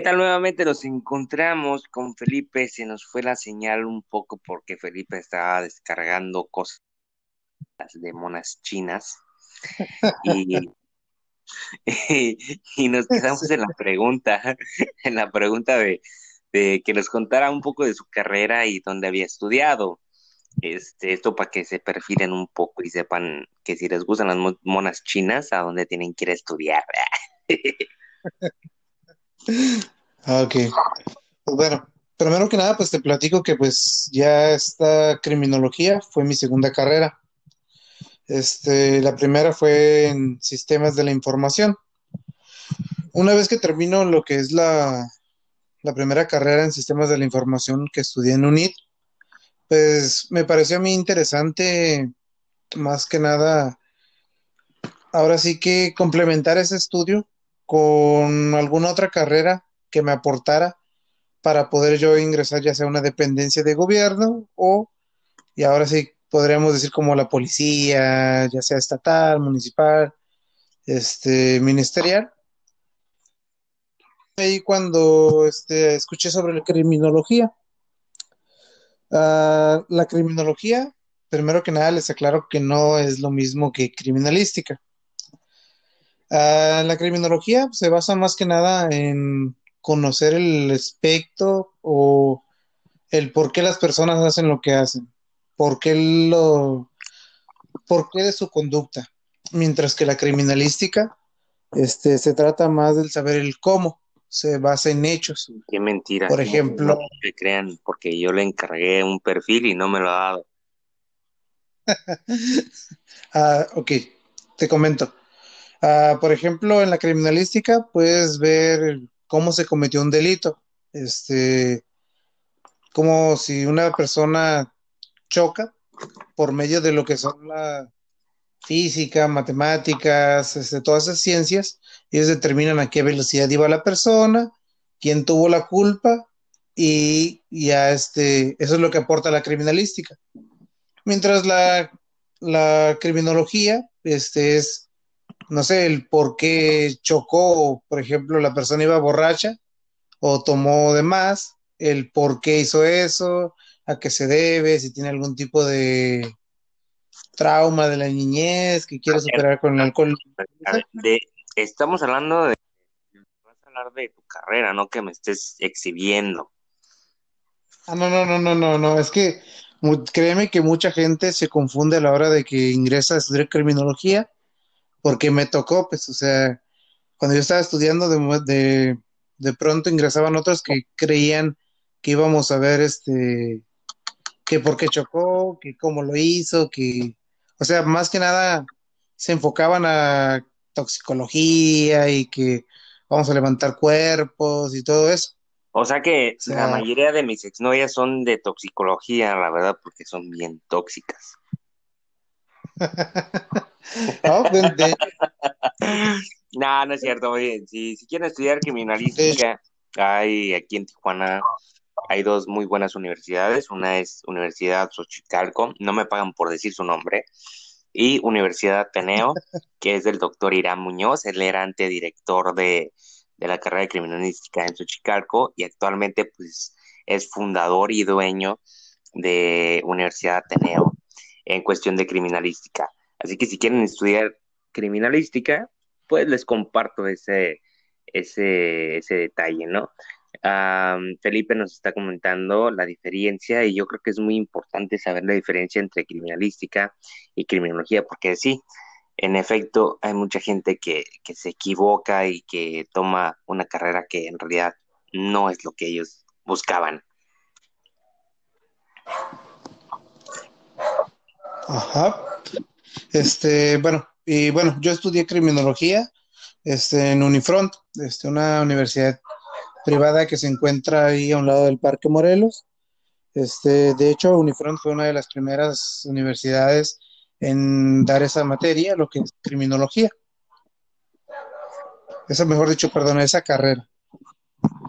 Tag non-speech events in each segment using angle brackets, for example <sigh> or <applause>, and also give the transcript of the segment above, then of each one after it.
¿Qué tal nuevamente? Nos encontramos con Felipe. Se nos fue la señal un poco porque Felipe estaba descargando cosas de monas chinas. <laughs> Y, y, nos quedamos en la pregunta, en la pregunta de, de, que nos contara un poco de su carrera y dónde había estudiado. Este, esto para que se perfilen un poco y sepan que si les gustan las monas chinas, a dónde tienen que ir a estudiar. <laughs> Ah, ok. Pues bueno, primero que nada, pues te platico que pues ya esta criminología fue mi segunda carrera. Este, la primera fue en sistemas de la información. Una vez que termino lo que es la, la primera carrera en sistemas de la información que estudié en UNIT, pues me pareció a mí interesante, más que nada, ahora sí que complementar ese estudio con alguna otra carrera que me aportara para poder yo ingresar ya sea una dependencia de gobierno o, y ahora sí podríamos decir como la policía, ya sea estatal, municipal, este, ministerial. Ahí cuando este, escuché sobre la criminología. Ah, la criminología, primero que nada les aclaro que no es lo mismo que criminalística. Ah, la criminología se basa más que nada en conocer el aspecto o el por qué las personas hacen lo que hacen, por qué lo, por qué de su conducta, mientras que la criminalística, este, se trata más del saber el cómo, se basa en hechos. Qué mentira. Por ejemplo, no me crean, porque yo le encargué un perfil y no me lo ha dado. <laughs> ah, ok, te comento. Ah, por ejemplo, en la criminalística puedes ver cómo se cometió un delito. Este, como si una persona choca por medio de lo que son la física, matemáticas, este, todas esas ciencias, ellos determinan a qué velocidad iba la persona, quién tuvo la culpa y ya este, eso es lo que aporta la criminalística. Mientras la, la criminología este, es no sé, el por qué chocó, por ejemplo, la persona iba borracha o tomó de más, el por qué hizo eso, a qué se debe, si tiene algún tipo de trauma de la niñez que quiere superar con el alcohol. estamos hablando de vas a hablar de tu carrera, no que me estés exhibiendo. Ah, no, no, no, no, no, no, es que créeme que mucha gente se confunde a la hora de que ingresa a estudiar criminología porque me tocó, pues, o sea, cuando yo estaba estudiando, de, de, pronto ingresaban otros que creían que íbamos a ver, este, que por qué chocó, que cómo lo hizo, que, o sea, más que nada se enfocaban a toxicología y que vamos a levantar cuerpos y todo eso. O sea que la mayoría de mis exnovias son de toxicología, la verdad, porque son bien tóxicas. <laughs> no, <laughs> no, es cierto. si, si quieren estudiar criminalística, hay aquí en Tijuana, hay dos muy buenas universidades. Una es Universidad Xochicalco, no me pagan por decir su nombre, y Universidad Ateneo, <laughs> que es del doctor Irán Muñoz. Él era antedirector de, de la carrera de criminalística en Xochicalco y actualmente pues es fundador y dueño de Universidad Ateneo en cuestión de criminalística. Así que si quieren estudiar criminalística, pues les comparto ese, ese, detalle, ¿no? Felipe nos está comentando la diferencia y yo creo que es muy importante saber la diferencia entre criminalística y criminología, porque sí, en efecto, hay mucha gente que, que se equivoca y que toma una carrera que en realidad no es lo que ellos buscaban. Ajá. Este, bueno, y bueno, yo estudié criminología este, en Unifront, este, una universidad privada que se encuentra ahí a un lado del Parque Morelos. Este, de hecho, Unifront fue una de las primeras universidades en dar esa materia, lo que es criminología. Esa, mejor dicho, perdón, esa carrera.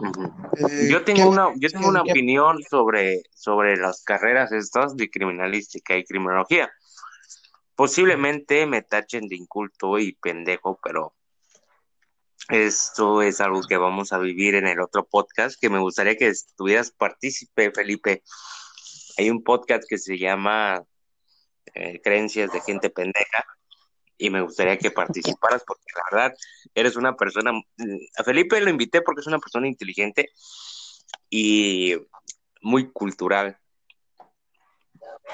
Eh, yo tengo una, yo tengo una opinión sobre, sobre las carreras estas de criminalística y criminología. Posiblemente me tachen de inculto y pendejo, pero Esto es algo que vamos a vivir en el otro podcast, que me gustaría que estuvieras partícipe, Felipe. Hay un podcast que se llama eh, Creencias de Gente Pendeja y me gustaría que participaras porque la verdad eres una persona, mm, a Felipe lo invité porque es una persona inteligente y muy cultural.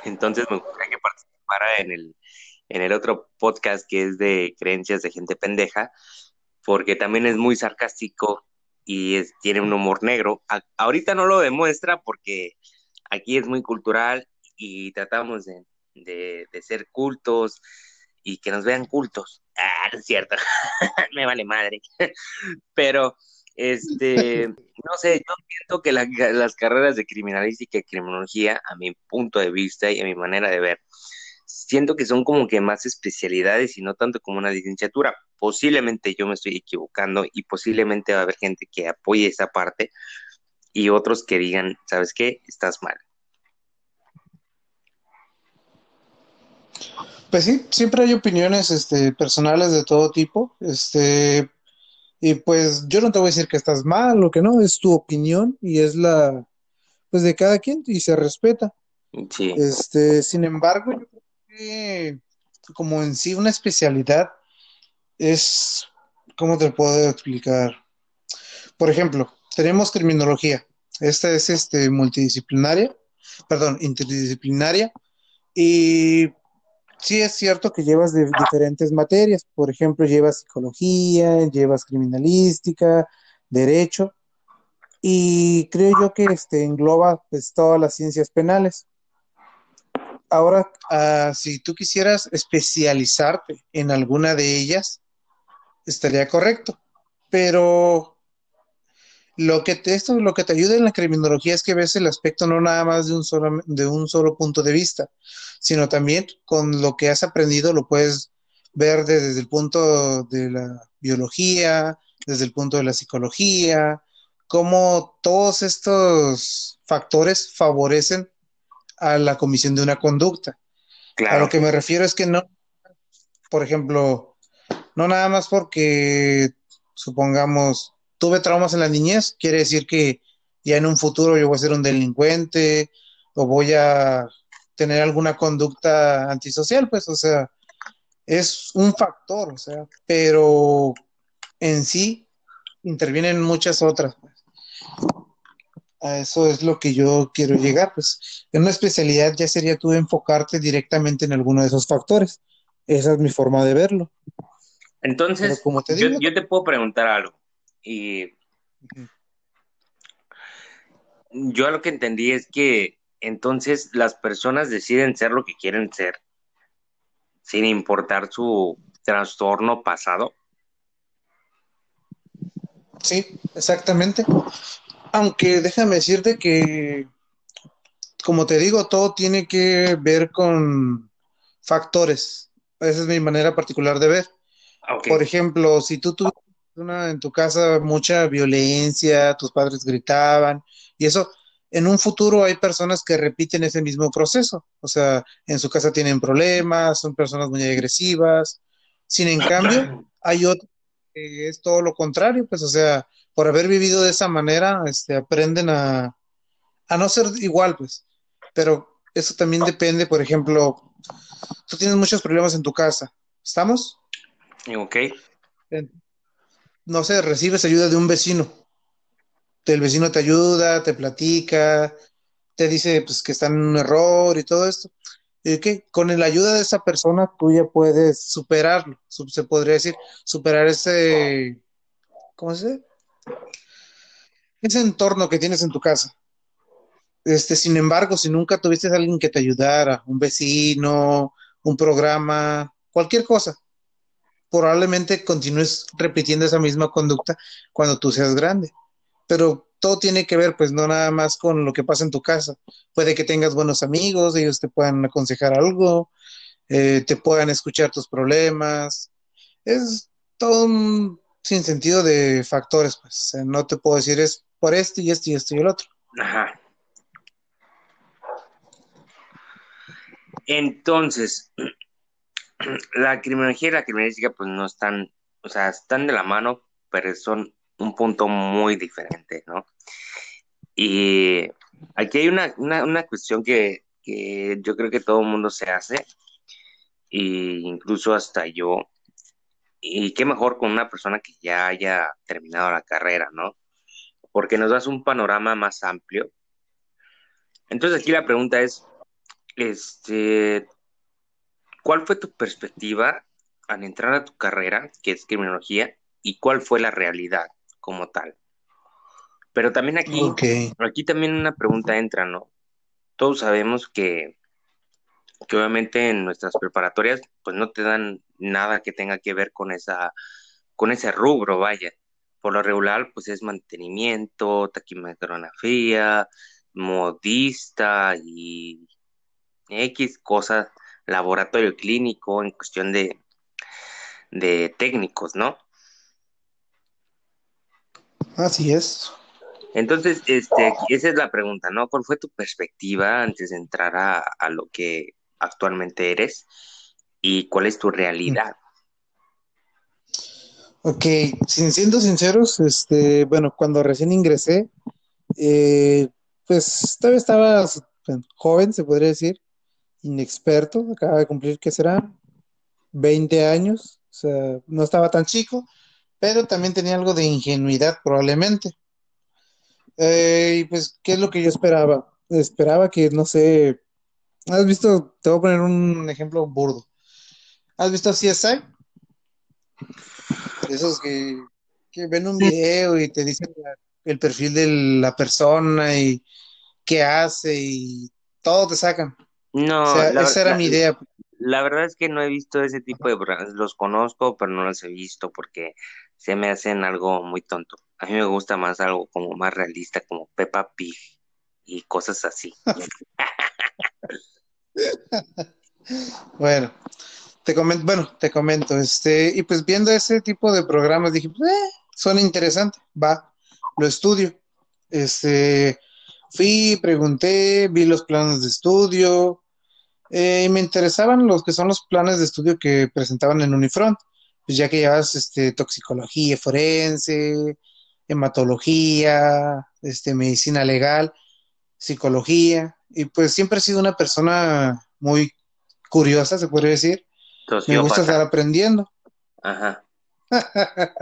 Entonces me gustaría que participara en el, en el otro podcast que es de Creencias de Gente Pendeja porque también es muy sarcástico y tiene un humor negro. ahorita no lo demuestra porque aquí es muy cultural y tratamos de, ser cultos y que nos vean cultos. Ah, es cierto, <laughs> me vale madre. <laughs> Pero, este, no sé, yo siento que las carreras de criminalística y criminología, a mi punto de vista y a mi manera de ver, siento que son como que más especialidades y no tanto como una licenciatura. Posiblemente yo me estoy equivocando y posiblemente va a haber gente que apoye esa parte y otros que digan, ¿sabes qué? Estás mal. Pues sí, siempre hay opiniones este, personales de todo tipo. Este, y pues yo no te voy a decir que estás mal o que no, es tu opinión y es la pues de cada quien y se respeta. Sí. Este, sin embargo, yo como en sí una especialidad es, ¿cómo te puedo explicar? Por ejemplo, tenemos criminología. Esta es este, multidisciplinaria, perdón, interdisciplinaria. Y sí es cierto que llevas de diferentes materias. Por ejemplo, llevas psicología, llevas criminalística, derecho. Y creo yo que este, engloba pues, todas las ciencias penales ahora, ah, si tú quisieras especializarte en alguna de ellas, estaría correcto. Pero lo que te, esto, lo que te ayuda en la criminología es que ves el aspecto no nada más de un solo, de un solo punto de vista, sino también con lo que has aprendido lo puedes ver desde el punto de la biología, desde el punto de la psicología, cómo todos estos factores favorecen a la comisión de una conducta. A lo que me refiero es que no, por ejemplo, no nada más porque, supongamos, tuve traumas en la niñez, quiere decir que ya en un futuro yo voy a ser un delincuente o voy a tener alguna conducta antisocial, pues, o sea, es un factor, o sea, pero en sí intervienen muchas otras. Pues a eso es lo que yo quiero llegar, pues en una especialidad ya sería tú enfocarte directamente en alguno de esos factores. Esa es mi forma de verlo. Entonces, como te digo, yo, te puedo preguntar algo. Y yo lo que entendí es que entonces las personas deciden ser lo que quieren ser, sin importar su trastorno pasado. Sí, exactamente. Aunque déjame decirte que, como te digo, todo tiene que ver con factores. Esa es mi manera particular de ver. Ah, Por ejemplo, si tú tuviste en tu casa mucha violencia, tus padres gritaban, y eso, en un futuro hay personas que repiten ese mismo proceso. O sea, en su casa tienen problemas, son personas muy agresivas. Sin en cambio, <clears throat> hay otros que es todo lo contrario, pues, o sea, por haber vivido de esa manera, este, aprenden a, no ser igual, pues. Pero eso también depende, por ejemplo, tú tienes muchos problemas en tu casa, ¿estamos? Ok. No sé, recibes ayuda de un vecino. El vecino te ayuda, te platica, te dice pues, que está en un error y todo esto. Y que con la ayuda de esa persona tú ya puedes superarlo, se podría decir, superar ese, ¿cómo se dice? ese entorno que tienes en tu casa. Este, sin embargo, si nunca tuviste a alguien que te ayudara, un vecino, un programa, cualquier cosa, probablemente continúes repitiendo esa misma conducta cuando tú seas grande. Pero todo tiene que ver, pues, no nada más con lo que pasa en tu casa. Puede que tengas buenos amigos, ellos te puedan aconsejar algo, eh, te puedan escuchar tus problemas. Es todo un sin sentido de factores, pues. no te puedo decir es por esto y esto y esto y el otro. Ajá. Entonces, la criminología y la criminalística, pues no están, o sea, están de la mano, pero son un punto muy diferente, ¿no? Y aquí hay una, una, cuestión que, que, yo creo que todo el mundo se hace, e incluso hasta yo, y qué mejor con una persona que ya haya terminado la carrera, ¿no? Porque nos das un panorama más amplio. Entonces aquí la pregunta es, este, ¿cuál fue tu perspectiva al entrar a tu carrera, que es criminología, y cuál fue la realidad como tal? Pero también aquí, aquí también una pregunta entra, ¿no? Todos sabemos que, que obviamente en nuestras preparatorias, pues no te dan nada que tenga que ver con esa, con ese rubro, vaya. Por lo regular, pues es mantenimiento, taquimecanografía, modista y X cosas, laboratorio clínico en cuestión de, de técnicos, ¿no? Así es. Entonces, este, esa es la pregunta, ¿no? ¿Cuál fue tu perspectiva antes de entrar a, a lo que actualmente eres? ¿Y cuál es tu realidad? Ok, sin, siendo sinceros, este, bueno, cuando recién ingresé, eh, pues todavía estaba joven, se podría decir, inexperto, acaba de cumplir, ¿qué será? 20 años, o sea, no estaba tan chico, pero también tenía algo de ingenuidad probablemente. Eh, y pues, ¿qué es lo que yo esperaba? Esperaba que, no sé, ¿has visto? Te voy a poner un ejemplo burdo. ¿Has visto CSI? Esos que, que ven un video y te dicen el perfil de la persona y qué hace y todo te sacan. No, esa era mi idea. La verdad es que no he visto ese tipo de los conozco, pero no los he visto porque se me hacen algo muy tonto. A mí me gusta más algo como más realista, como Peppa Pig y cosas así. <laughs> bueno, te comento, bueno, te comento, este, y pues viendo ese tipo de programas dije, eh, suena interesante, va, lo estudio. Este, fui, pregunté, vi los planes de estudio, eh, y me interesaban los que son los planes de estudio que presentaban en Unifront, pues ya que llevas este, toxicología forense, hematología, este, medicina legal, psicología, y pues siempre he sido una persona muy curiosa, se podría decir. Me gusta estar aprendiendo. Ajá. <laughs>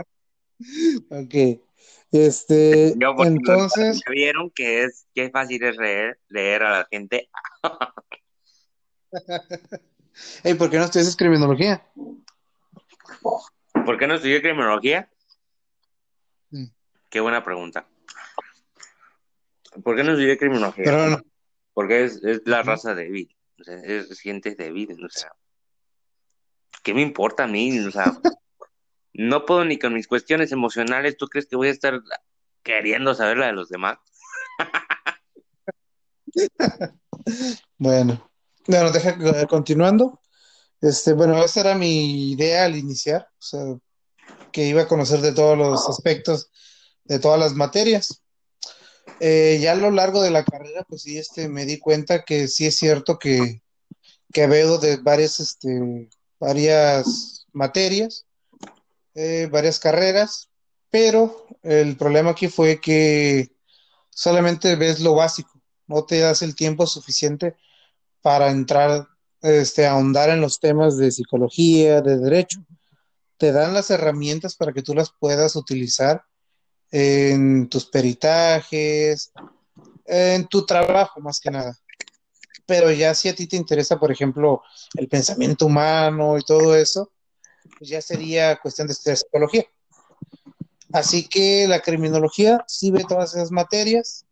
ok. Este, entonces. Vieron que es, que fácil es leer, leer a la gente. <laughs> Ey, ¿por qué no estudias criminología? ¿Por qué no estudié criminología? Mm. Qué buena pregunta. ¿Por qué no estudié criminología? Porque es, la raza débil. O sea, es gente débil. O sea, ¿qué me importa a mí? O sea, no puedo ni con mis cuestiones emocionales. ¿Tú crees que voy a estar queriendo saber la de los demás? <laughs> bueno, bueno, deja continuando. Este, bueno, esa era mi idea al iniciar, o sea, que iba a conocer de todos los aspectos de todas las materias. Eh, ya a lo largo de la carrera, pues sí, este, me di cuenta que sí es cierto que, que veo de varias, este, varias materias, eh, varias carreras, pero el problema aquí fue que solamente ves lo básico, no te das el tiempo suficiente para entrar, este, ahondar en los temas de psicología, de derecho. Te dan las herramientas para que tú las puedas utilizar en tus peritajes, en tu trabajo más que nada. Pero ya si a ti te interesa, por ejemplo, el pensamiento humano y todo eso, pues ya sería cuestión de estudiar psicología. Así que la criminología sí ve todas esas materias,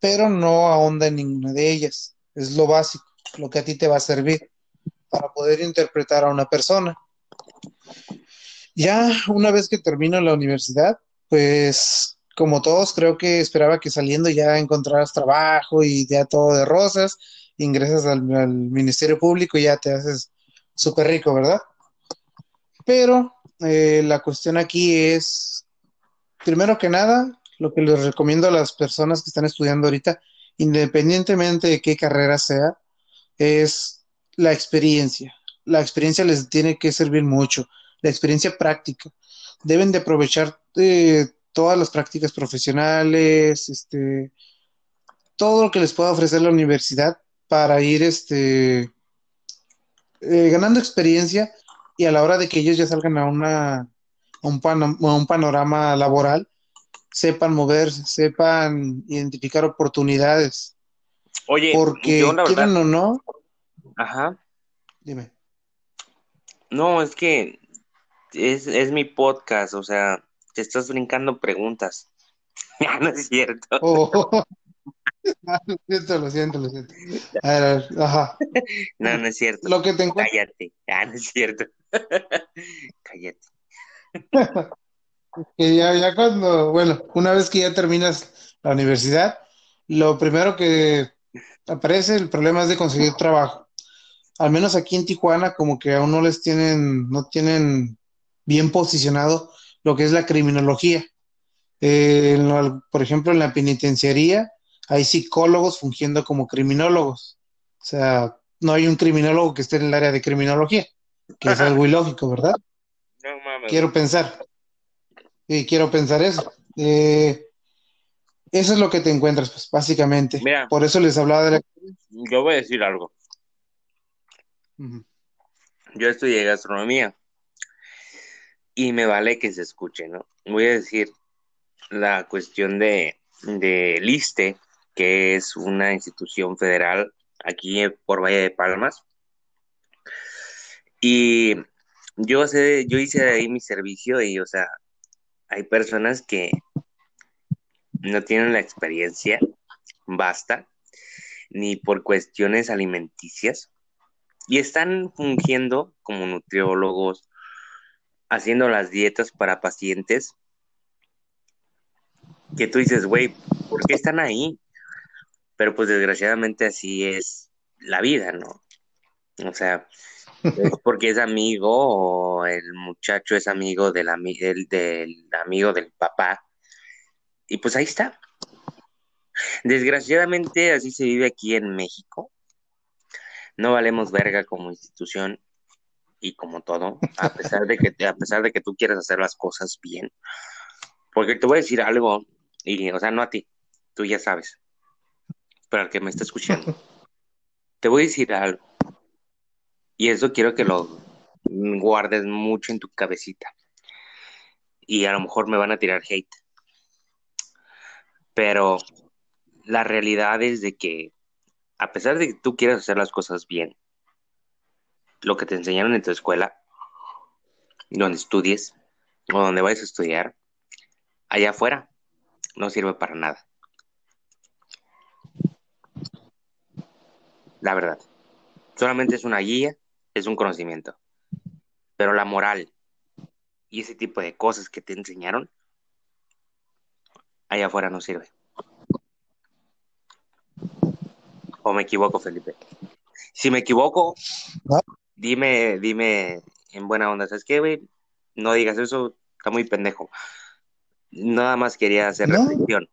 pero no ahonda en ninguna de ellas. Es lo básico, lo que a ti te va a servir para poder interpretar a una persona. Ya una vez que termino la universidad, pues como todos, creo que esperaba que saliendo ya encontraras trabajo y ya todo de rosas, ingresas al, Ministerio Público y ya te haces súper rico, ¿verdad? Pero eh, la cuestión aquí es, primero que nada, lo que les recomiendo a las personas que están estudiando ahorita, independientemente de qué carrera sea, es la experiencia. La experiencia les tiene que servir mucho, la experiencia práctica. Deben de aprovechar eh, todas las prácticas profesionales, este, todo lo que les pueda ofrecer la universidad para ir este, eh, ganando experiencia y a la hora de que ellos ya salgan a, una, a un, a un panorama laboral, sepan moverse, sepan identificar oportunidades. Oye, porque yo, verdad- quieran o no, Ajá. dime. No, es que es, es mi podcast, o sea, te estás brincando preguntas. <laughs> Ya no es cierto. Oh. <laughs> Lo siento, lo siento, lo siento. A ver, a ver, ajá. No, no es cierto. Lo que te encuentras. Cállate. Ah, no es cierto. <laughs> Cállate. que ya, ya cuando, bueno, una vez que ya terminas la universidad, lo primero que aparece, el problema es de conseguir trabajo. Al menos aquí en Tijuana, como que aún no les tienen, no tienen bien posicionado lo que es la criminología. Eh, lo- por ejemplo, en la penitenciaría hay psicólogos fungiendo como criminólogos. O sea, no hay un criminólogo que esté en el área de criminología, que es algo ilógico, ¿verdad? No mames. Quiero pensar. Sí, quiero pensar eso. Eh, eso es lo que te encuentras, pues, básicamente. Mira. Por eso les hablaba de la... Yo voy a decir algo. Yo estudié gastronomía y me vale que se escuche, ¿no? Voy a decir la cuestión de, de LISTE, que es una institución federal aquí por Valle de Palmas. Y yo sé, yo hice ahí mi servicio y, o sea, hay personas que no tienen la experiencia, basta, ni por cuestiones alimenticias, y están fungiendo como nutriólogos, haciendo las dietas para pacientes, que tú dices, güey, ¿por qué están ahí? Pero pues desgraciadamente así es la vida, ¿no? O sea, es <laughs> porque es amigo o el muchacho es amigo del, ami- del, del amigo del papá. Y pues ahí está. Desgraciadamente así se vive aquí en México. No valemos verga como institución y como todo, a pesar de que a pesar de que tú quieras hacer las cosas bien. Porque te voy a decir algo y o sea, no a ti, tú ya sabes. Pero al que me está escuchando. <laughs> Te voy a decir algo. Y eso quiero que lo guardes mucho en tu cabecita. Y a lo mejor me van a tirar hate. Pero la realidad es de que, a pesar de que tú quieras hacer las cosas bien, lo que te enseñaron en tu escuela, donde estudies o donde vayas a estudiar, allá afuera, no sirve para nada. La verdad. Solamente es una guía, es un conocimiento. Pero la moral y ese tipo de cosas que te enseñaron, allá afuera no sirve. ¿O me equivoco, Felipe? Si me equivoco, No. dime, dime en buena onda, ¿sabes qué, güey? No digas eso, está muy pendejo. Nada más quería hacer No. reflexión.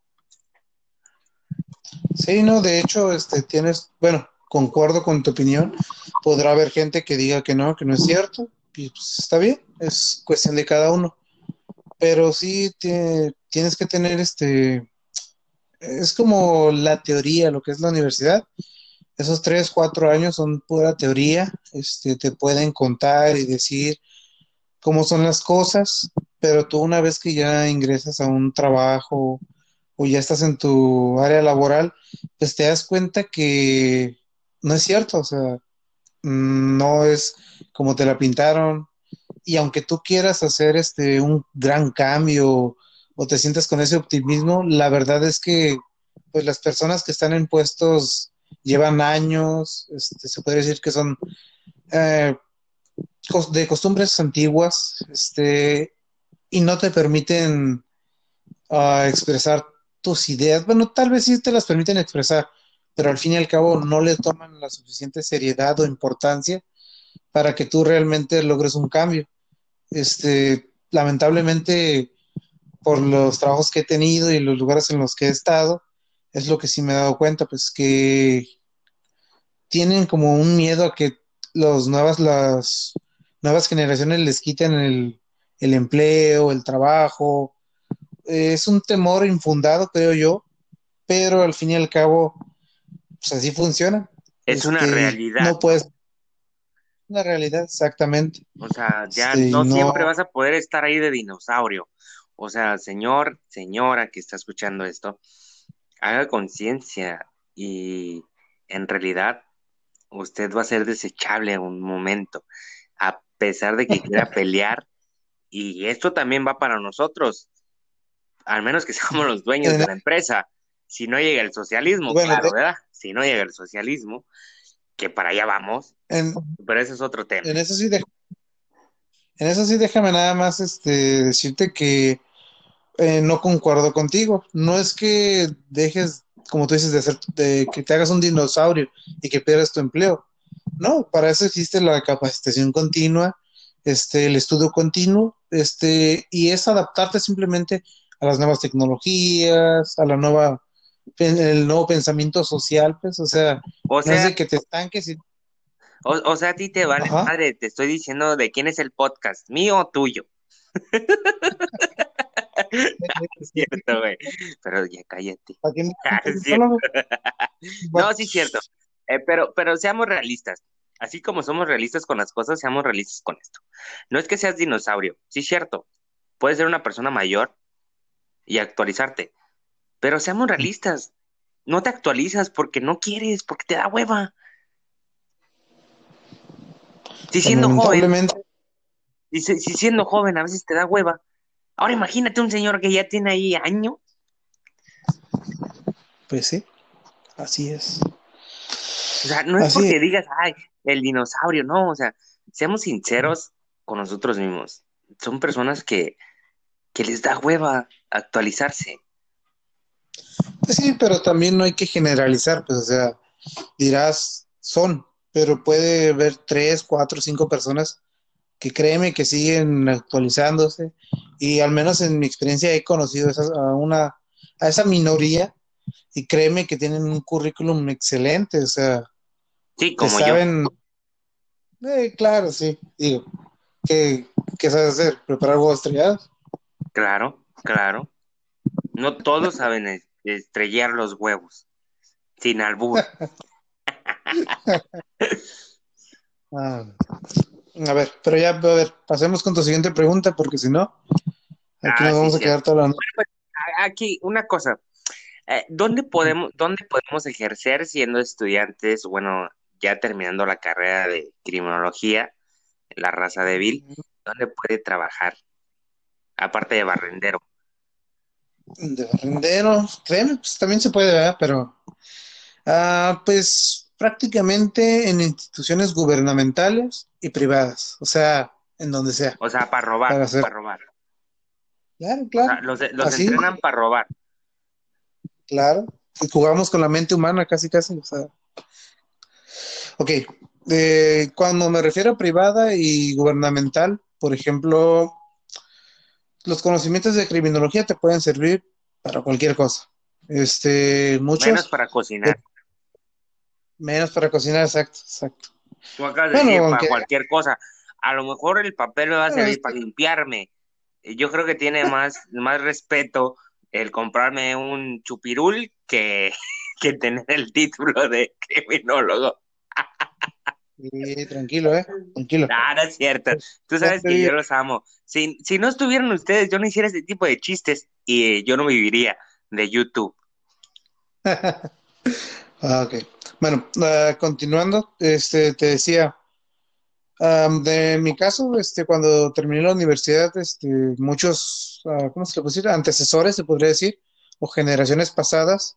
Sí, no, de hecho, este, tienes, bueno, concuerdo con tu opinión. Podrá haber gente que diga que no, que no es cierto, y pues está bien, es cuestión de cada uno. Pero sí tie- tienes que tener este, es como la teoría, lo que es la universidad. Esos tres, cuatro años son pura teoría, este, te pueden contar y decir cómo son las cosas, pero tú una vez que ya ingresas a un trabajo o ya estás en tu área laboral, pues te das cuenta que no es cierto, o sea, mm, no es como te la pintaron. Y aunque tú quieras hacer este un gran cambio o te sientas con ese optimismo, la verdad es que pues las personas que están en puestos llevan años, este, se puede decir que son eh, de costumbres antiguas, este, y no te permiten ah, expresar tus ideas. Bueno, tal vez sí te las permiten expresar, pero al fin y al cabo no le toman la suficiente seriedad o importancia para que tú realmente logres un cambio. Este, lamentablemente, por los trabajos que he tenido y los lugares en los que he estado, es lo que sí me he dado cuenta, pues que tienen como un miedo a que los nuevas, las nuevas generaciones les quiten el, el empleo, el trabajo, es un temor infundado, creo yo, pero al fin y al cabo, pues así funciona. Es una Este, realidad. No puedes. Una realidad, exactamente. O sea, ya Este, no, no- siempre vas a poder estar ahí de dinosaurio. O sea, señor, señora que está escuchando esto, haga conciencia y en realidad usted va a ser desechable en un momento, a pesar de que <laughs> quiera pelear. Y esto también va para nosotros, al menos que <laughs> seamos los dueños de la empresa. Si no llega el socialismo, Bueno, claro, ¿verdad? Si no llega el socialismo, que para allá vamos, En, pero ese es otro tema. en eso sí, de- en eso sí, déjame nada más este, decirte que eh, no concuerdo contigo. No es que dejes, como tú dices, de hacer, de que te hagas un dinosaurio y que pierdas tu empleo. No, para eso existe la capacitación continua, este, el estudio continuo, este, y es adaptarte simplemente a las nuevas tecnologías, a la nueva, el nuevo pensamiento social, pues, o sea, O no es sea, de que te estanques y O, o sea, a ti te vale Ajá. madre, te estoy diciendo de quién es el podcast, mío o tuyo. Es <laughs> <laughs> cierto, güey. Pero ya cállate. ¿A quién- <laughs> Ah, No, sí es cierto. Eh, pero, pero seamos realistas. Así como somos realistas con las cosas, seamos realistas con esto. No es que seas dinosaurio, sí es cierto. Puedes ser una persona mayor y actualizarte. Pero seamos realistas. No te actualizas porque no quieres, porque te da hueva. Si siendo joven, si, si siendo joven a veces te da hueva. Ahora imagínate un señor que ya tiene ahí años. pues sí, así es. O sea, no es Así porque es. digas, ay, el dinosaurio, no. O sea, seamos sinceros con nosotros mismos. Son personas que, que les da hueva actualizarse. Pues sí, pero también no hay que generalizar, pues, o sea, dirás, son, pero puede haber tres, cuatro, cinco personas que créeme que siguen actualizándose y al menos en mi experiencia he conocido esas- a una, a esa minoría y créeme que tienen un currículum excelente, o sea, Sí, que como yo. saben, eh, claro, sí, digo, ¿qué, qué sabes hacer? ¿Preparar huevos estrellados? Claro, claro. No todos saben es- estrellar los huevos. Sin albur. <laughs> Ah, a ver, pero ya, a ver, pasemos con tu siguiente pregunta, porque si no, aquí Ah, nos sí, vamos a sí. quedar toda la noche. A- Aquí, una cosa. Eh, ¿dónde podemos, dónde podemos ejercer siendo estudiantes, bueno, ya terminando la carrera de criminología, la raza débil, ¿dónde puede trabajar? Aparte de barrendero. De barrendero, créeme, pues también se puede, ¿verdad? Pero, ah, pues prácticamente en instituciones gubernamentales y privadas, o sea, en donde sea. O sea, para robar, Para hacer- para robar. Claro, O claro, sea, los, los Así. entrenan para robar. claro. Y jugamos con la mente humana casi, casi, o sea. Ok, eh, cuando me refiero a privada y gubernamental, por ejemplo, los conocimientos de criminología te pueden servir para cualquier cosa. Este, muchos Menos para cocinar. menos para cocinar, exacto, exacto. Tú acabas de Bueno, decir aunque- para cualquier cosa. A lo mejor el papel me va a servir para limpiarme. Yo creo que tiene más, <laughs> más respeto el comprarme un chupirul que, <laughs> que tener el título de criminólogo. Sí, tranquilo, eh, tranquilo. No es cierto. Tú sabes que yo los amo. Si, si no estuvieran ustedes, yo no hiciera este tipo de chistes y eh, yo no viviría de YouTube. <laughs> Ah, ok. Bueno, ah, continuando, este, te decía, de mi caso, este, cuando terminé la universidad, este, muchos, ah, ¿cómo se le puede decir? Antecesores, se podría decir, o generaciones pasadas,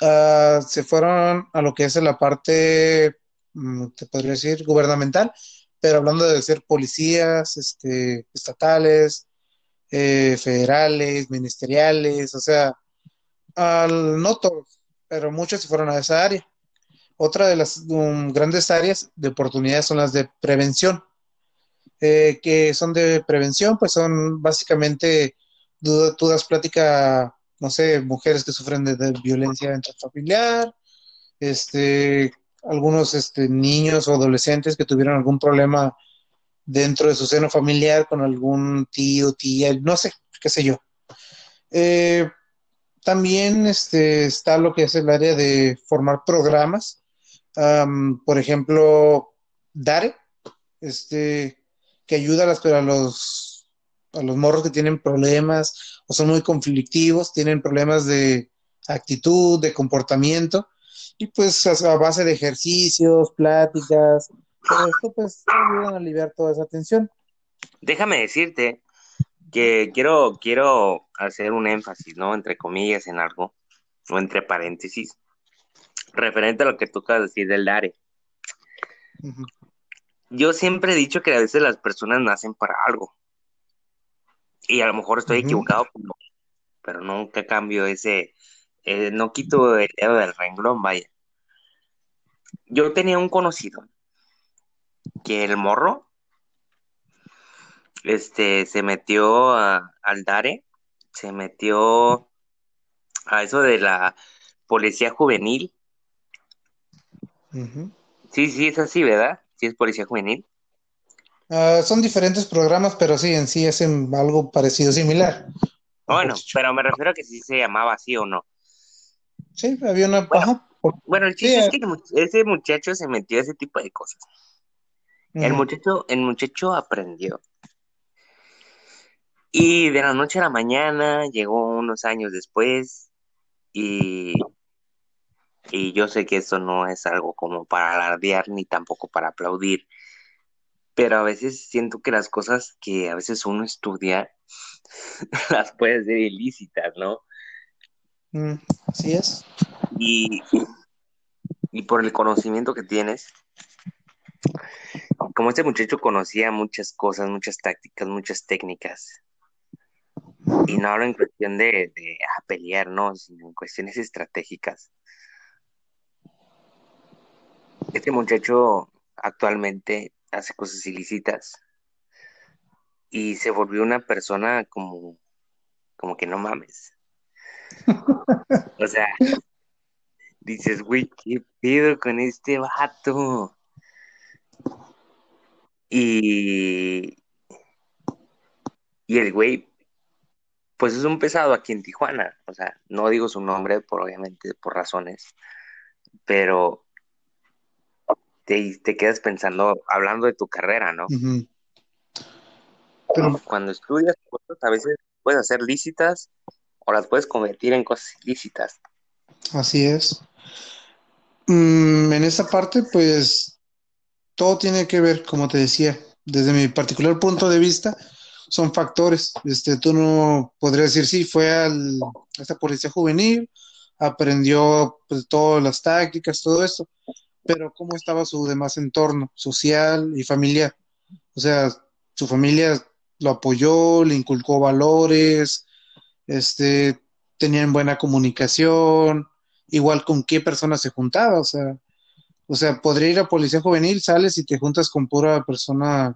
ah, se fueron a lo que es la parte, te podría decir, gubernamental, pero hablando de ser policías, este, estatales, eh, federales, ministeriales, o sea, al, no todos, pero muchos se fueron a esa área. Otra de las um, grandes áreas de oportunidades son las de prevención, eh, que son de prevención, pues son básicamente, tú, tú das plática, no sé, mujeres que sufren de, de violencia intrafamiliar, este, algunos este, niños o adolescentes que tuvieron algún problema dentro de su seno familiar con algún tío, tía, no sé, qué sé yo. Eh, también este, está lo que es el área de formar programas. Am, por ejemplo, Dare, este, que ayuda a, las, a los, a los morros que tienen problemas o son muy conflictivos, tienen problemas de actitud, de comportamiento, y pues a, base de ejercicios, pláticas, todo esto pues ayudan a aliviar toda esa tensión. Déjame decirte que quiero, quiero hacer un énfasis, ¿no? Entre comillas en algo, o entre paréntesis, referente a lo que tú acabas de decir del DARE. Yo siempre he dicho que a veces las personas nacen para algo. Y a lo mejor estoy equivocado, pero, pero nunca cambio ese, eh, no quito el dedo del renglón, vaya. Yo tenía un conocido que el morro, este, se metió a- al DARE, se metió a eso de la policía juvenil. Sí, sí, es así, ¿verdad? Sí, es policía juvenil. Ah, son diferentes programas, pero sí, en sí hacen algo parecido, similar. Bueno, pero me refiero a que sí se llamaba así o no. Sí, había una Bueno. Bueno, el Sí, chiste es eh, que ese muchacho se metió a ese tipo de cosas. El muchacho, el muchacho aprendió. Y de la noche a la mañana llegó unos años después y, y yo sé que eso no es algo como para alardear ni tampoco para aplaudir, pero a veces siento que las cosas que a veces uno estudia <laughs> las puede ser ilícitas, ¿no? Mm, así es. Y, y por el conocimiento que tienes, como este muchacho conocía muchas cosas, muchas tácticas, muchas técnicas, y no hablo en cuestión de, de pelear, ¿no? Sino en cuestiones estratégicas. Este muchacho actualmente hace cosas ilícitas y se volvió una persona como, como que no mames. O sea, dices, güey, ¿qué pedo con este vato? Y, y el güey, pues es un pesado aquí en Tijuana. O sea, no digo su nombre, por obviamente, por razones, pero te, te quedas pensando, hablando de tu carrera, ¿no? Pero Cuando estudias cosas, a veces puedes hacer lícitas o las puedes convertir en cosas ilícitas. así es. Mm, en esa parte, pues todo tiene que ver, como te decía, desde mi particular punto de vista, son factores. Este, tú no podrías decir, sí, fue al, a esta policía juvenil, aprendió pues todas las tácticas, todo esto, pero cómo estaba su demás entorno social y familiar. O sea, su familia lo apoyó, le inculcó valores, este, tenían buena comunicación, igual con qué persona se juntaba, o sea, o sea, podría ir a policía juvenil, sales y te juntas con pura persona,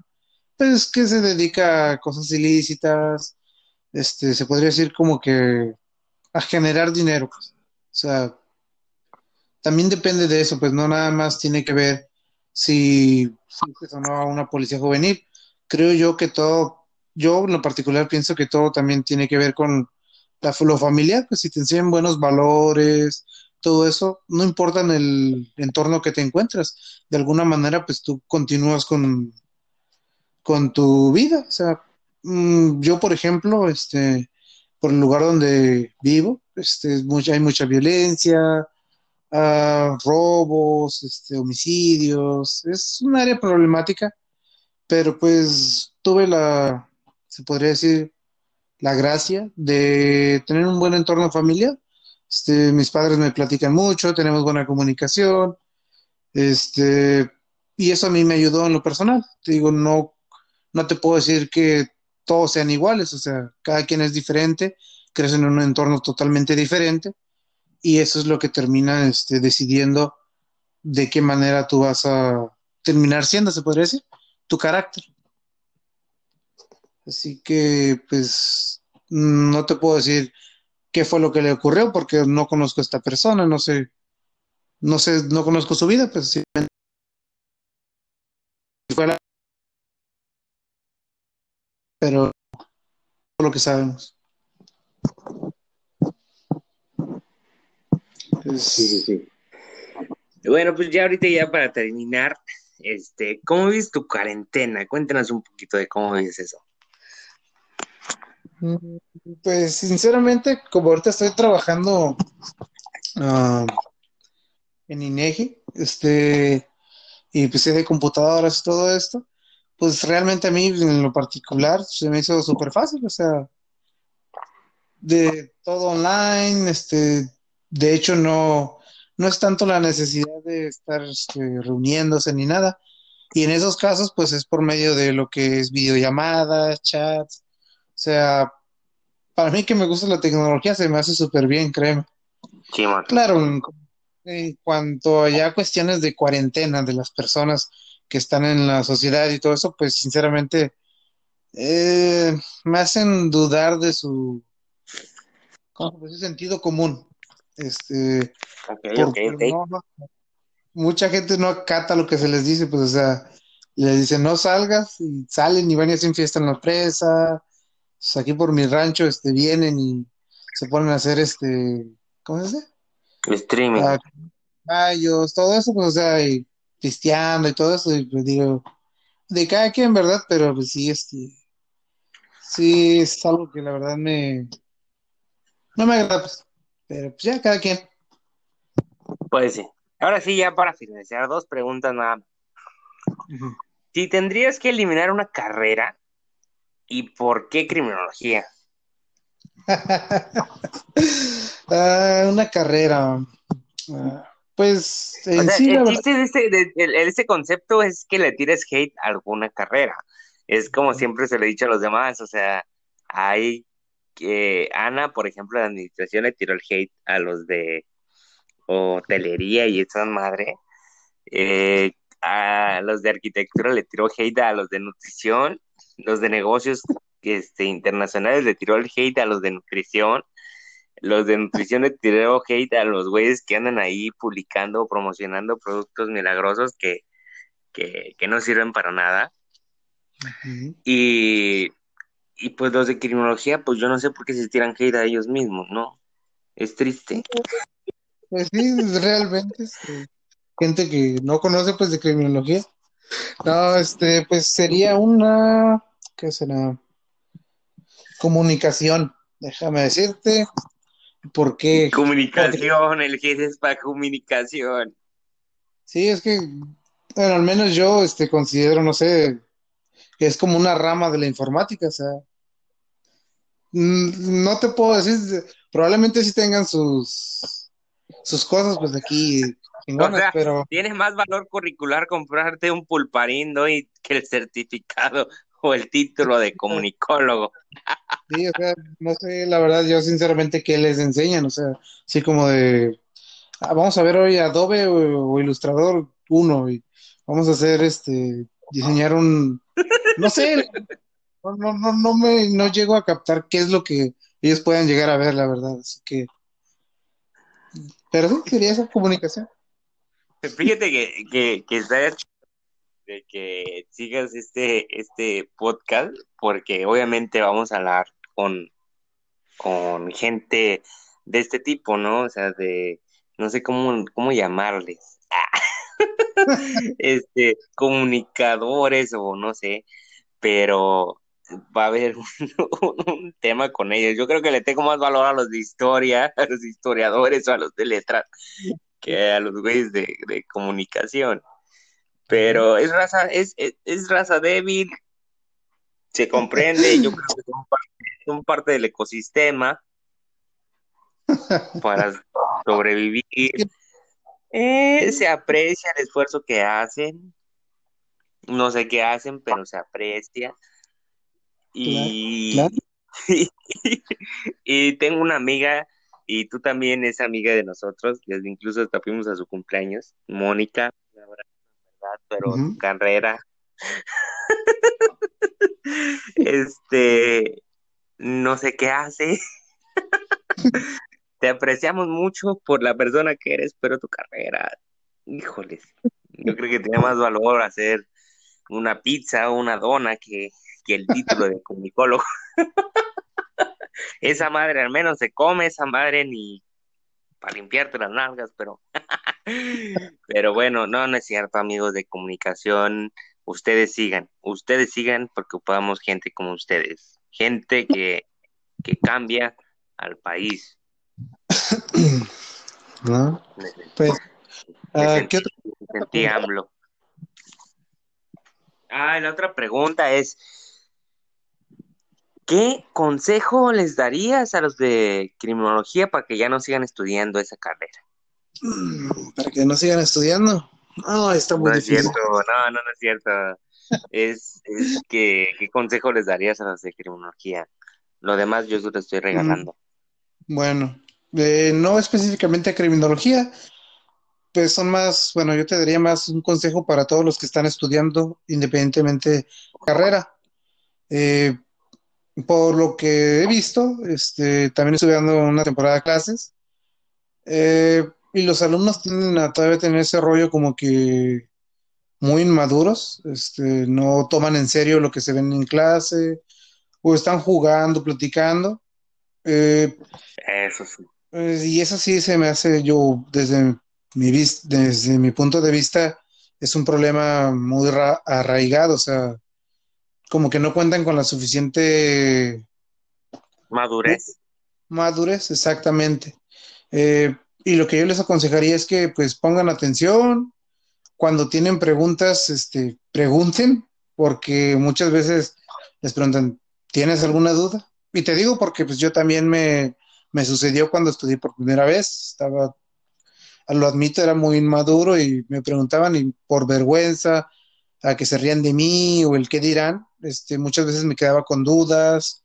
pues, que se dedica a cosas ilícitas, este, se podría decir como que a generar dinero, pues. O sea, también depende de eso, pues no nada más tiene que ver si fuiste o no a una policía juvenil. Creo yo que todo, yo en lo particular pienso que todo también tiene que ver con la, lo familiar, pues si te enseñan buenos valores, todo eso, no importa en el entorno que te encuentras, de alguna manera pues tú continúas con, con tu vida. O sea, mm, yo por ejemplo, este, por el lugar donde vivo, este, hay mucha violencia, ah, robos, este, homicidios. Es un área problemática, pero pues tuve la, se podría decir, la gracia de tener un buen entorno familiar. Este, mis padres me platican mucho, tenemos buena comunicación, este, y eso a mí me ayudó en lo personal. Te digo, no, no te puedo decir que todos sean iguales, o sea, cada quien es diferente, crecen en un entorno totalmente diferente, y eso es lo que termina este, decidiendo de qué manera tú vas a terminar siendo, se podría decir, tu carácter. Así que, pues, no te puedo decir qué fue lo que le ocurrió porque no conozco a esta persona, no sé, no sé, no conozco su vida, pues sí, fue la- pero todo lo que sabemos. Sí, sí, sí. Bueno, pues ya ahorita ya para terminar, este, ¿cómo vives tu cuarentena? Cuéntanos un poquito de cómo vives eso. Mm, pues sinceramente, como ahorita estoy trabajando ah, en INEGI, este, y pues de computadoras y todo esto, pues realmente a mí en lo particular se me hizo súper fácil, o sea, de todo online, este, de hecho no, no es tanto la necesidad de estar este, reuniéndose ni nada, y en esos casos pues es por medio de lo que es videollamadas, chats, o sea, para mí que me gusta la tecnología se me hace súper bien, créeme. Sí, Claro, en, cuanto a ya cuestiones de cuarentena de las personas que están en la sociedad y todo eso, pues sinceramente eh, me hacen dudar de su, ¿cómo sentido común. Este, mucha gente no acata lo que se les dice, pues o sea, le dicen no salgas y salen y van y hacen fiesta en la presa. Pues, aquí por mi rancho este, vienen y se ponen a hacer este, ¿cómo se dice? Streaming. Ah, todo eso, pues o sea, y pisteando y todo eso, y pues digo, de cada quien, ¿verdad? Pero pues sí, este, sí es algo que la verdad me, no me agrada, pues, pero pues ya cada quien. Pues sí. Ahora sí, ya para finalizar, dos preguntas nada. Si tendrías que eliminar una carrera, ¿y por qué criminología? <laughs> Ah, una carrera. Ah, pues en sí, el chiste de este, de, este concepto es que le tires hate a alguna carrera. Es como siempre se le ha dicho a los demás, o sea, hay que Ana, por ejemplo, de administración le tiró el hate a los de hotelería y esa madre. Eh, a los de arquitectura le tiró hate a los de nutrición, los de negocios este, internacionales le tiró el hate a los de nutrición, los de nutrición le tiró hate a los güeyes que andan ahí publicando o promocionando productos milagrosos que, no sirven para nada. y, y pues los de criminología, pues yo no sé por qué se tiran hate a ellos mismos, ¿no? Es triste. Pues sí, realmente, este, gente que no conoce pues de criminología. No, este, pues sería una, ¿qué será? Comunicación, déjame decirte, porque... Comunicación, el que es para comunicación. Sí, es que, bueno, al menos yo, este, considero, no sé, que es como una rama de la informática, o sea, no te puedo decir, probablemente sí tengan sus, sus cosas, pues aquí, pero... Tienes más valor curricular comprarte un pulparindo y que el certificado o el título de <laughs> comunicólogo. Sí, o sea, no sé, la verdad, yo sinceramente, ¿qué les enseñan? O sea, así como de, ah, vamos a ver hoy Adobe o, Ilustrador 1 y vamos a hacer este, diseñar un, no sé, no, no, no, no me, no llego a captar qué es lo que ellos puedan llegar a ver, la verdad, así que, pero sí, quería esa comunicación. Fíjate que, que, que está de que sigas este, este podcast, porque obviamente vamos a hablar con, con gente de este tipo, ¿no? O sea, de, no sé cómo, cómo llamarles. <laughs> este, comunicadores o no sé, pero va a haber <laughs> un, tema con ellos. Yo creo que le tengo más valor a los de historia, a los historiadores o a los de letras que a los güeyes de, de comunicación. Pero es raza, es, es, raza débil, se comprende, yo creo que son parte, del ecosistema <laughs> para sobrevivir. Eh, se aprecia el esfuerzo que hacen. No sé qué hacen, pero se aprecia. Y, <laughs> y, tengo una amiga, y tú también es amiga de nosotros, desde incluso hasta fuimos a su cumpleaños, Mónica, pero carrera. <laughs> este, no sé qué hace. <laughs> Te apreciamos mucho por la persona que eres, pero tu carrera, híjoles, yo creo que tiene más valor hacer una pizza o una dona que, que el título de comunicólogo. <laughs> esa madre al menos se come, esa madre ni para limpiarte las nalgas, pero, pero bueno, no, no es cierto, amigos de comunicación, ustedes sigan, ustedes sigan porque ocupamos gente como ustedes, gente que, que cambia al país. <coughs> ¿No? Pues, ah. Ah, la otra pregunta es, ¿qué consejo les darías a los de criminología para que ya no sigan estudiando esa carrera? Mm, para que no sigan estudiando. No, está muy no difícil. Es cierto, no, no, no es cierto. es, es que, ¿qué consejo les darías a los de criminología? Lo demás yo te estoy regalando. Mm, bueno, eh, no específicamente a criminología, pues son más, bueno, yo te daría más un consejo para todos los que están estudiando independientemente de carrera. Eh, por lo que he visto, este, también estuve dando una temporada de clases eh, y los alumnos tienden a todavía tener ese rollo como que muy inmaduros, este, no toman en serio lo que se ven en clase o están jugando, platicando. Eh, eso sí. Pues, y eso sí se me hace yo desde mi, desde mi punto de vista, es un problema muy arraigado, o sea, como que no cuentan con la suficiente madurez. Madurez, exactamente. Eh, y lo que yo les aconsejaría es que pues pongan atención, cuando tienen preguntas, este, pregunten, porque muchas veces les preguntan, ¿tienes alguna duda? Y te digo porque pues yo también me, me sucedió cuando estudié por primera vez, estaba lo admito, era muy inmaduro y me preguntaban y por vergüenza a que se rían de mí o el qué dirán, este, muchas veces me quedaba con dudas,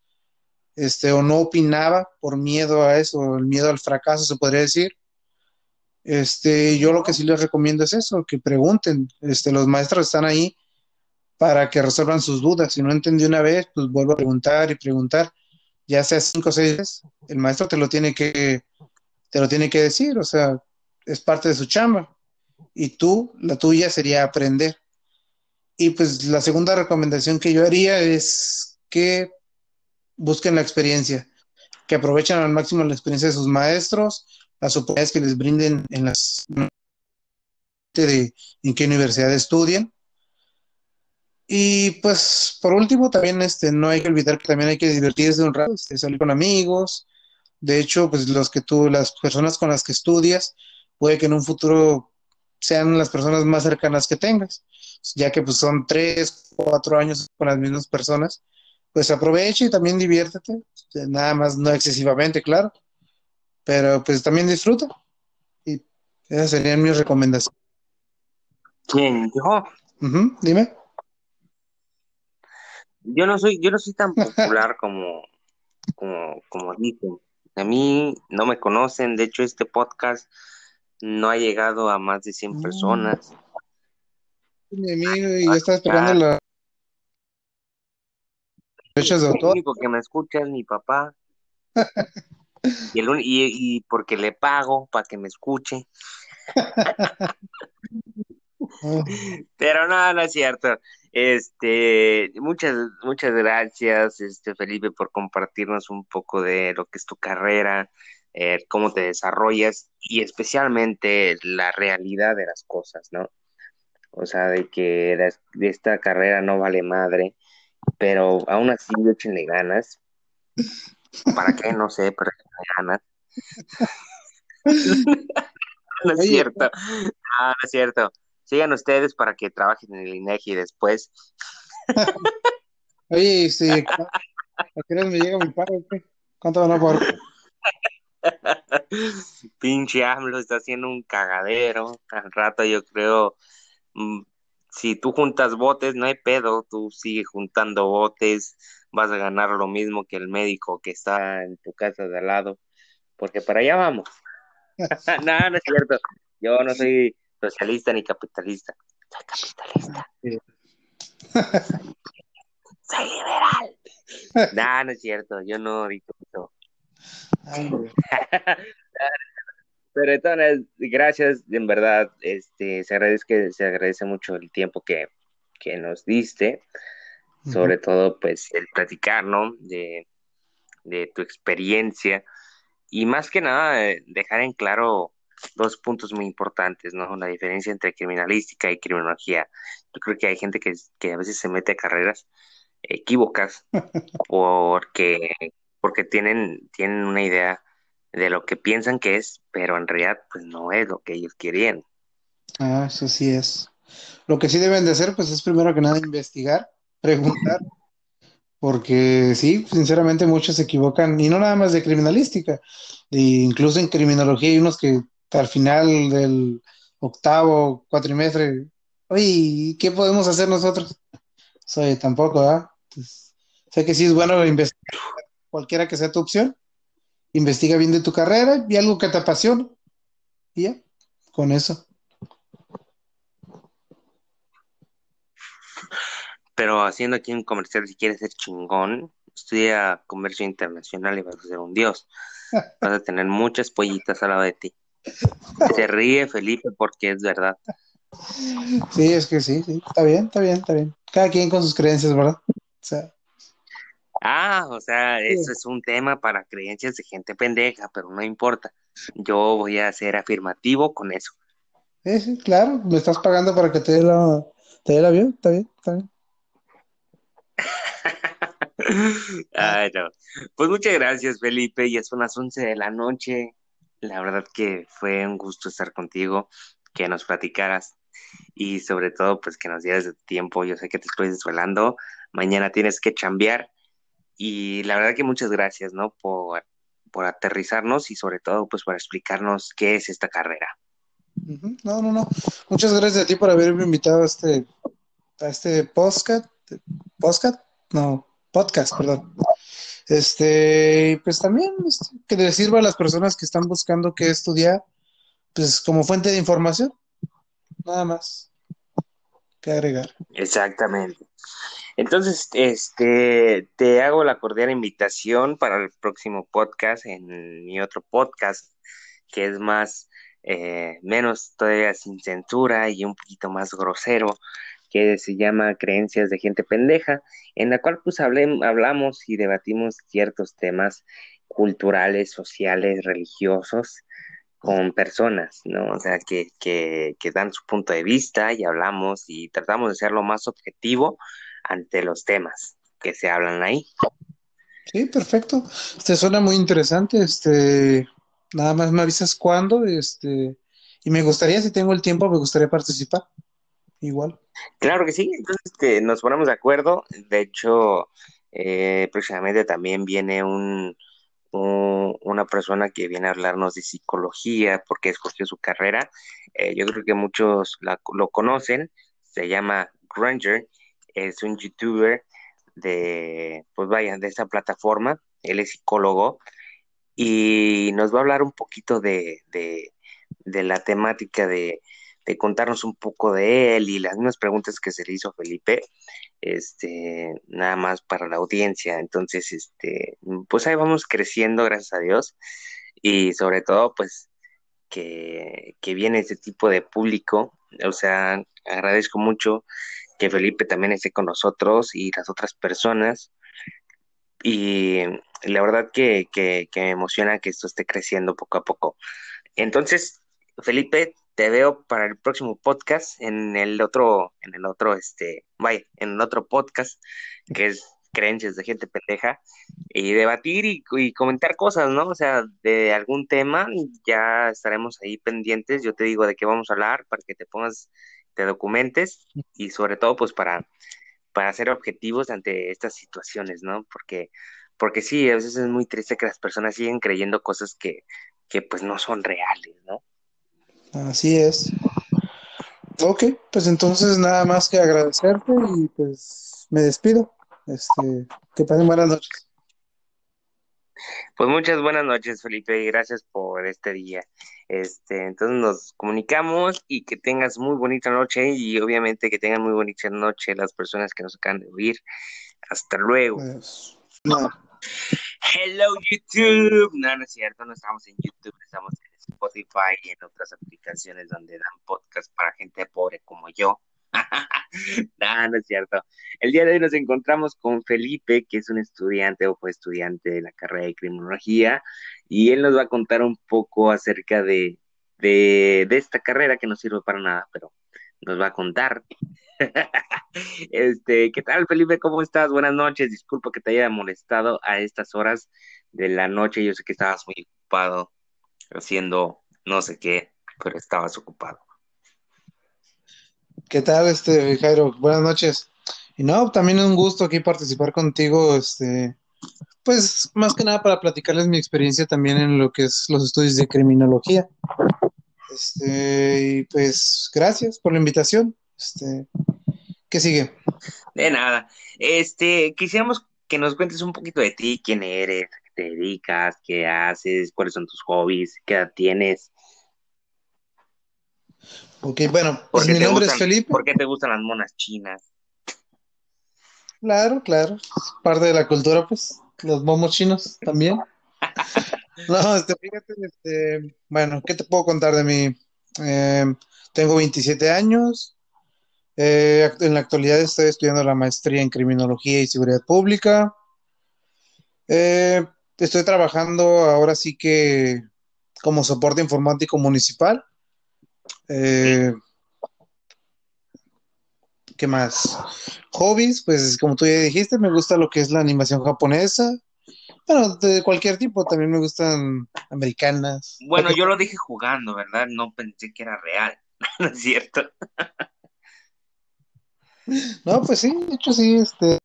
este, o no opinaba por miedo a eso, el miedo al fracaso se podría decir. Este, yo lo que sí les recomiendo es eso, que pregunten, este, los maestros están ahí para que resuelvan sus dudas. Si no entendí una vez, pues vuelvo a preguntar y preguntar, ya sea cinco o seis veces, el maestro te lo tiene que, te lo tiene que decir, o sea, es parte de su chamba. Y tú, la tuya sería aprender. Y pues la segunda recomendación que yo haría es que busquen la experiencia, que aprovechen al máximo la experiencia de sus maestros, las oportunidades que les brinden en las de en qué universidad estudian. Y pues por último también este no hay que olvidar que también hay que divertirse un rato, este, salir con amigos. De hecho, pues los que tú las personas con las que estudias puede que en un futuro sean las personas más cercanas que tengas, ya que pues son tres, cuatro años con las mismas personas, pues aprovecha y también diviértete, nada más no excesivamente, claro, pero pues también disfruta. Y esas serían mis recomendaciones. ¿Quién? ¿Yo? dime. Yo no soy, yo no soy tan popular <laughs> como, como, como dicen. A mí no me conocen, de hecho este podcast no ha llegado a más de 100 personas. Mi amigo, y estaba esperando la fechas de autor. El único que me escucha es mi papá. <laughs> y, el, y, y porque le pago para que me escuche. <laughs> Pero no, no es cierto. Este, muchas, muchas gracias, este Felipe, por compartirnos un poco de lo que es tu carrera, eh, cómo te desarrollas y especialmente la realidad de las cosas, ¿no? O sea, de que de esta carrera no vale madre, pero aún así échenle ganas. ¿Para qué? No sé, pero <laughs> no es cierto. No, no es cierto. Sigan ustedes para que trabajen en el INEGI después. Oye, si ¿a qué me llega mi pago? ¿Cuánto van a pagar? <laughs> Pinche AMLO está haciendo un cagadero. Al rato yo creo, mm, si tú juntas botes, no hay pedo, tú sigues juntando botes, vas a ganar lo mismo que el médico que está en tu casa de al lado, porque para allá vamos. <laughs> no, no es cierto. Yo no soy socialista ni capitalista. Soy capitalista. <laughs> soy, liberal. no, no es cierto. Yo no digo <laughs> Pero entonces, gracias, en verdad, este, se agradece, se agradece mucho el tiempo que, nos diste, sobre todo, pues, el platicar, ¿no? De, de tu experiencia y más que nada eh, dejar en claro dos puntos muy importantes, ¿no? La diferencia entre criminalística y criminología. Yo creo que hay gente que, que a veces se mete a carreras equívocas <laughs> porque, porque tienen, tienen una idea de lo que piensan que es, pero en realidad pues no es lo que ellos querían. Ah, eso sí es. Lo que sí deben de hacer pues es primero que nada investigar, preguntar, porque sí, sinceramente muchos se equivocan, y no nada más de criminalística, incluso en criminología hay unos que al final del octavo cuatrimestre, oye, ¿qué podemos hacer nosotros? Soy tampoco, ¿ah? sé que sí es bueno investigar, cualquiera que sea tu opción, investiga bien de tu carrera y algo que te apasiona, y ya, con eso. Pero haciendo aquí un comercial, si quieres ser chingón, estudia comercio internacional y vas a ser un dios. <laughs> Vas a tener muchas pollitas al lado de ti. Se ríe Felipe porque es verdad. Sí, es que sí, sí, está bien, está bien, está bien. Cada quien con sus creencias, ¿verdad? O sea. Ah, o sea, eso es un tema para creencias de gente pendeja, pero no importa. Yo voy a ser afirmativo con eso. Sí, sí, claro, me estás pagando para que te dé la, te dé el avión, está bien, está bien. <laughs> Ay, no. Pues muchas gracias, Felipe, y son las 11 de la noche. La verdad que fue un gusto estar contigo, que nos platicaras y sobre todo pues que nos dieras tiempo. Yo sé que te estoy desvelando, mañana tienes que chambear y la verdad que muchas gracias, ¿no? Por, por aterrizarnos y sobre todo pues por explicarnos qué es esta carrera. No, no, no. Muchas gracias a ti por haberme invitado a este, a este podcast. ¿Podcast? No, podcast, perdón. Este, pues también este, que le sirva a las personas que están buscando qué estudiar, pues como fuente de información, nada más que agregar. Exactamente. Entonces, este, te hago la cordial invitación para el próximo podcast, en mi otro podcast, que es más, eh, menos todavía sin censura y un poquito más grosero, que se llama Creencias de Gente Pendeja, en la cual pues hablamos y debatimos ciertos temas culturales, sociales, religiosos con personas, ¿no? O sea, que, que, que dan su punto de vista y hablamos y tratamos de ser lo más objetivo ante los temas que se hablan ahí. Sí, perfecto. Este suena muy interesante. Este, nada más me avisas cuándo, este, y me gustaría, si tengo el tiempo, me gustaría participar igual. Claro que sí, entonces este, nos ponemos de acuerdo. De hecho, eh, próximamente también viene un, una persona que viene a hablarnos de psicología porque escogió su carrera. Eh, yo creo que muchos lo conocen. Se llama Granger. Es un youtuber de, pues vaya, de esa plataforma. Él es psicólogo y nos va a hablar un poquito de, de, la temática de de contarnos un poco de él y las mismas preguntas que se le hizo a Felipe, este, nada más para la audiencia. Entonces, este, pues ahí vamos creciendo, gracias a Dios, y sobre todo, pues, que, que viene ese tipo de público. O sea, agradezco mucho que Felipe también esté con nosotros y las otras personas. Y la verdad que, que, que me emociona que esto esté creciendo poco a poco. Entonces, Felipe, te veo para el próximo podcast en el otro, en el otro, este, vaya, en el otro podcast que es creencias de gente pendeja y debatir y, comentar cosas, ¿no? O sea, de algún tema, ya estaremos ahí pendientes. Yo te digo de qué vamos a hablar para que te pongas, te documentes y sobre todo, pues para, para ser objetivos ante estas situaciones, ¿no? Porque, porque sí, a veces es muy triste que las personas siguen creyendo cosas que, que pues no son reales, ¿no? Así es. Ok, pues entonces nada más que agradecerte y pues me despido. Este, que pasen buenas noches. Pues muchas buenas noches, Felipe, y gracias por este día. Este, entonces nos comunicamos y que tengas muy bonita noche y obviamente que tengan muy bonita noche las personas que nos acaban de oír. Hasta luego. Pues, Hello YouTube. No, no es cierto, no estamos en YouTube, estamos en Spotify y en otras aplicaciones donde dan podcast para gente pobre como yo. <laughs> no, no es cierto. El día de hoy nos encontramos con Felipe, que es un estudiante o fue estudiante de la carrera de criminología, y él nos va a contar un poco acerca de, de, de esta carrera que no sirve para nada, pero nos va a contar. <laughs> este, ¿qué tal, Felipe? ¿Cómo estás? Buenas noches. Disculpa que te haya molestado a estas horas de la noche. Yo sé que estabas muy ocupado haciendo no sé qué, pero estabas ocupado. ¿Qué tal, este, Jairo? Buenas noches. Y no, también es un gusto aquí participar contigo, este, pues más que nada para platicarles mi experiencia también en lo que es los estudios de criminología. Este, y pues gracias por la invitación. Este, ¿qué sigue? De nada. Este, quisiéramos que nos cuentes un poquito de ti, quién eres, qué te dedicas, qué haces, cuáles son tus hobbies, qué edad tienes. Ok, bueno, ¿Por pues mi nombre gustan, es Felipe. por qué te gustan las monas chinas? Claro, claro. Parte de la cultura, pues, los momos chinos también. No, este, fíjate, este, bueno, ¿qué te puedo contar de mí? Eh, tengo 27 años. eh, en la actualidad estoy estudiando la maestría en criminología y seguridad pública. Eh, estoy trabajando ahora sí que como soporte informático municipal. Eh, ¿qué más? Hobbies, pues como tú ya dijiste, me gusta lo que es la animación japonesa. Bueno, de cualquier tipo, también me gustan americanas. Bueno, yo lo dije jugando, ¿verdad? No pensé que era real, <laughs> ¿no es cierto? No, pues sí, de hecho sí, este,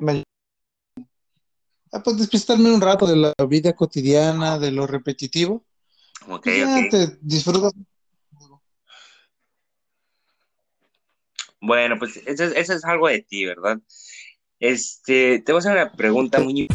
me- ah, pues despistarme un rato de la vida cotidiana, de lo repetitivo, Ok, pues ya ok. te disfrutas. Bueno, pues eso, es- eso es algo de ti, ¿verdad? Este, te voy a hacer una pregunta muy